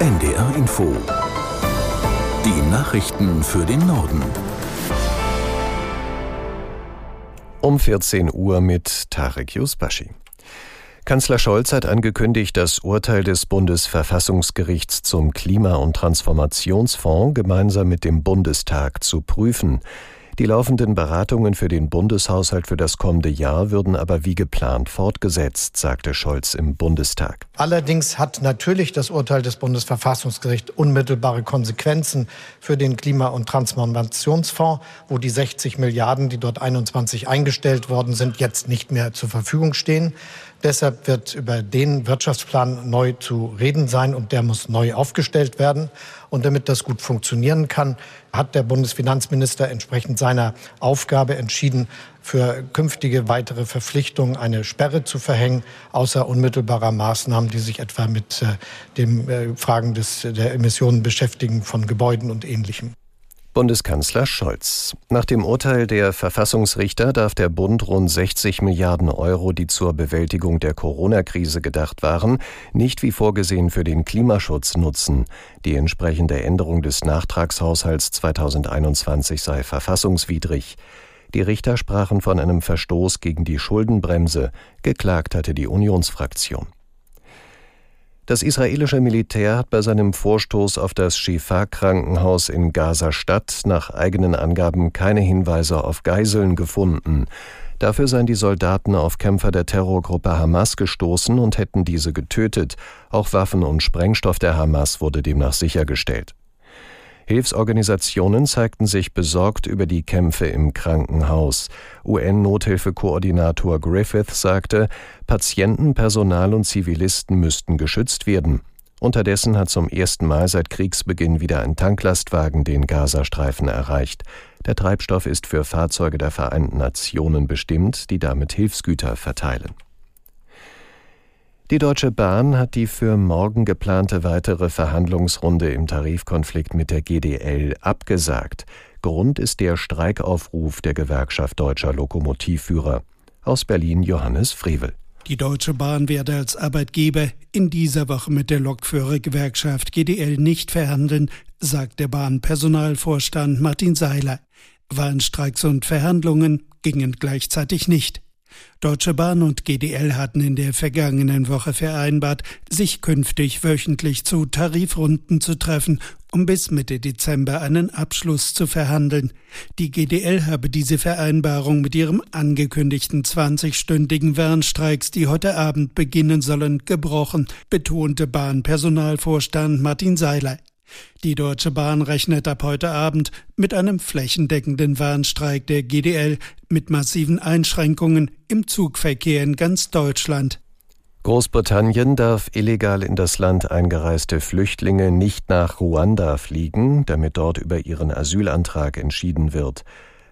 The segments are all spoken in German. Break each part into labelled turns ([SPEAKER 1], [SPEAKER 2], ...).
[SPEAKER 1] NDR Info. Die Nachrichten für den Norden.
[SPEAKER 2] Um 14 Uhr mit Tarek Yusbashi. Kanzler Scholz hat angekündigt, das Urteil des Bundesverfassungsgerichts zum Klima- und Transformationsfonds gemeinsam mit dem Bundestag zu prüfen. Die laufenden Beratungen für den Bundeshaushalt für das kommende Jahr würden aber wie geplant fortgesetzt, sagte Scholz im Bundestag.
[SPEAKER 3] Allerdings hat natürlich das Urteil des Bundesverfassungsgerichts unmittelbare Konsequenzen für den Klima- und Transformationsfonds, wo die 60 Milliarden, die dort 21 eingestellt worden sind, jetzt nicht mehr zur Verfügung stehen. Deshalb wird über den Wirtschaftsplan neu zu reden sein und der muss neu aufgestellt werden. Und damit das gut funktionieren kann, hat der Bundesfinanzminister entsprechend seiner Aufgabe entschieden, für künftige weitere Verpflichtungen eine Sperre zu verhängen, außer unmittelbarer Maßnahmen, die sich etwa mit äh, den äh, Fragen des, der Emissionen beschäftigen von Gebäuden und Ähnlichem.
[SPEAKER 2] Bundeskanzler Scholz. Nach dem Urteil der Verfassungsrichter darf der Bund rund 60 Milliarden Euro, die zur Bewältigung der Corona-Krise gedacht waren, nicht wie vorgesehen für den Klimaschutz nutzen. Die entsprechende Änderung des Nachtragshaushalts 2021 sei verfassungswidrig. Die Richter sprachen von einem Verstoß gegen die Schuldenbremse. Geklagt hatte die Unionsfraktion. Das israelische Militär hat bei seinem Vorstoß auf das Shifa-Krankenhaus in Gaza-Stadt nach eigenen Angaben keine Hinweise auf Geiseln gefunden. Dafür seien die Soldaten auf Kämpfer der Terrorgruppe Hamas gestoßen und hätten diese getötet. Auch Waffen und Sprengstoff der Hamas wurde demnach sichergestellt. Hilfsorganisationen zeigten sich besorgt über die Kämpfe im Krankenhaus. UN-Nothilfekoordinator Griffith sagte, Patienten, Personal und Zivilisten müssten geschützt werden. Unterdessen hat zum ersten Mal seit Kriegsbeginn wieder ein Tanklastwagen den Gazastreifen erreicht. Der Treibstoff ist für Fahrzeuge der Vereinten Nationen bestimmt, die damit Hilfsgüter verteilen. Die Deutsche Bahn hat die für morgen geplante weitere Verhandlungsrunde im Tarifkonflikt mit der GDL abgesagt. Grund ist der Streikaufruf der Gewerkschaft deutscher Lokomotivführer. Aus Berlin Johannes Frevel.
[SPEAKER 4] Die Deutsche Bahn werde als Arbeitgeber in dieser Woche mit der Lokführergewerkschaft GDL nicht verhandeln, sagt der Bahnpersonalvorstand Martin Seiler. Warnstreiks und Verhandlungen gingen gleichzeitig nicht. Deutsche Bahn und GDL hatten in der vergangenen Woche vereinbart, sich künftig wöchentlich zu Tarifrunden zu treffen, um bis Mitte Dezember einen Abschluss zu verhandeln. Die GDL habe diese Vereinbarung mit ihrem angekündigten 20-stündigen Warnstreiks, die heute Abend beginnen sollen, gebrochen, betonte Bahnpersonalvorstand Martin Seiler. Die Deutsche Bahn rechnet ab heute Abend mit einem flächendeckenden Warnstreik der GDL mit massiven Einschränkungen im Zugverkehr in ganz Deutschland.
[SPEAKER 2] Großbritannien darf illegal in das Land eingereiste Flüchtlinge nicht nach Ruanda fliegen, damit dort über ihren Asylantrag entschieden wird.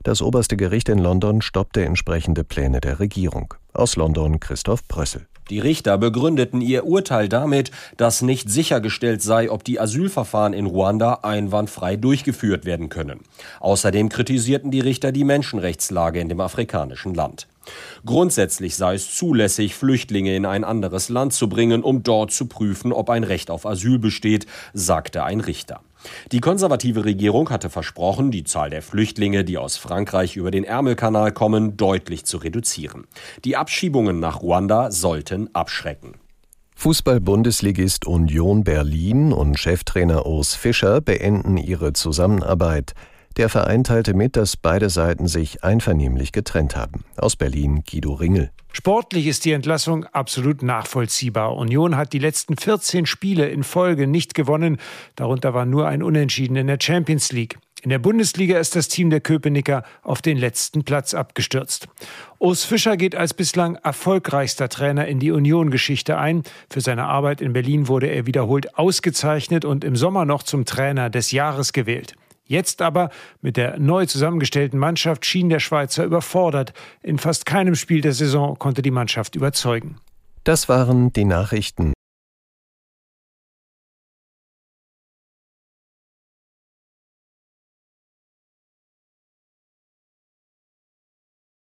[SPEAKER 2] Das oberste Gericht in London stoppte entsprechende Pläne der Regierung. Aus London Christoph Brössel.
[SPEAKER 5] Die Richter begründeten ihr Urteil damit, dass nicht sichergestellt sei, ob die Asylverfahren in Ruanda einwandfrei durchgeführt werden können. Außerdem kritisierten die Richter die Menschenrechtslage in dem afrikanischen Land. Grundsätzlich sei es zulässig, Flüchtlinge in ein anderes Land zu bringen, um dort zu prüfen, ob ein Recht auf Asyl besteht, sagte ein Richter. Die konservative Regierung hatte versprochen, die Zahl der Flüchtlinge, die aus Frankreich über den Ärmelkanal kommen, deutlich zu reduzieren. Die Abschiebungen nach Ruanda sollten abschrecken.
[SPEAKER 2] Fußball-Bundesligist Union Berlin und Cheftrainer Urs Fischer beenden ihre Zusammenarbeit. Der Verein teilte mit, dass beide Seiten sich einvernehmlich getrennt haben. Aus Berlin Guido Ringel.
[SPEAKER 6] Sportlich ist die Entlassung absolut nachvollziehbar. Union hat die letzten 14 Spiele in Folge nicht gewonnen. Darunter war nur ein Unentschieden in der Champions League. In der Bundesliga ist das Team der Köpenicker auf den letzten Platz abgestürzt. Urs Fischer geht als bislang erfolgreichster Trainer in die Union-Geschichte ein. Für seine Arbeit in Berlin wurde er wiederholt ausgezeichnet und im Sommer noch zum Trainer des Jahres gewählt. Jetzt aber mit der neu zusammengestellten Mannschaft schien der Schweizer überfordert. In fast keinem Spiel der Saison konnte die Mannschaft überzeugen.
[SPEAKER 2] Das waren die Nachrichten.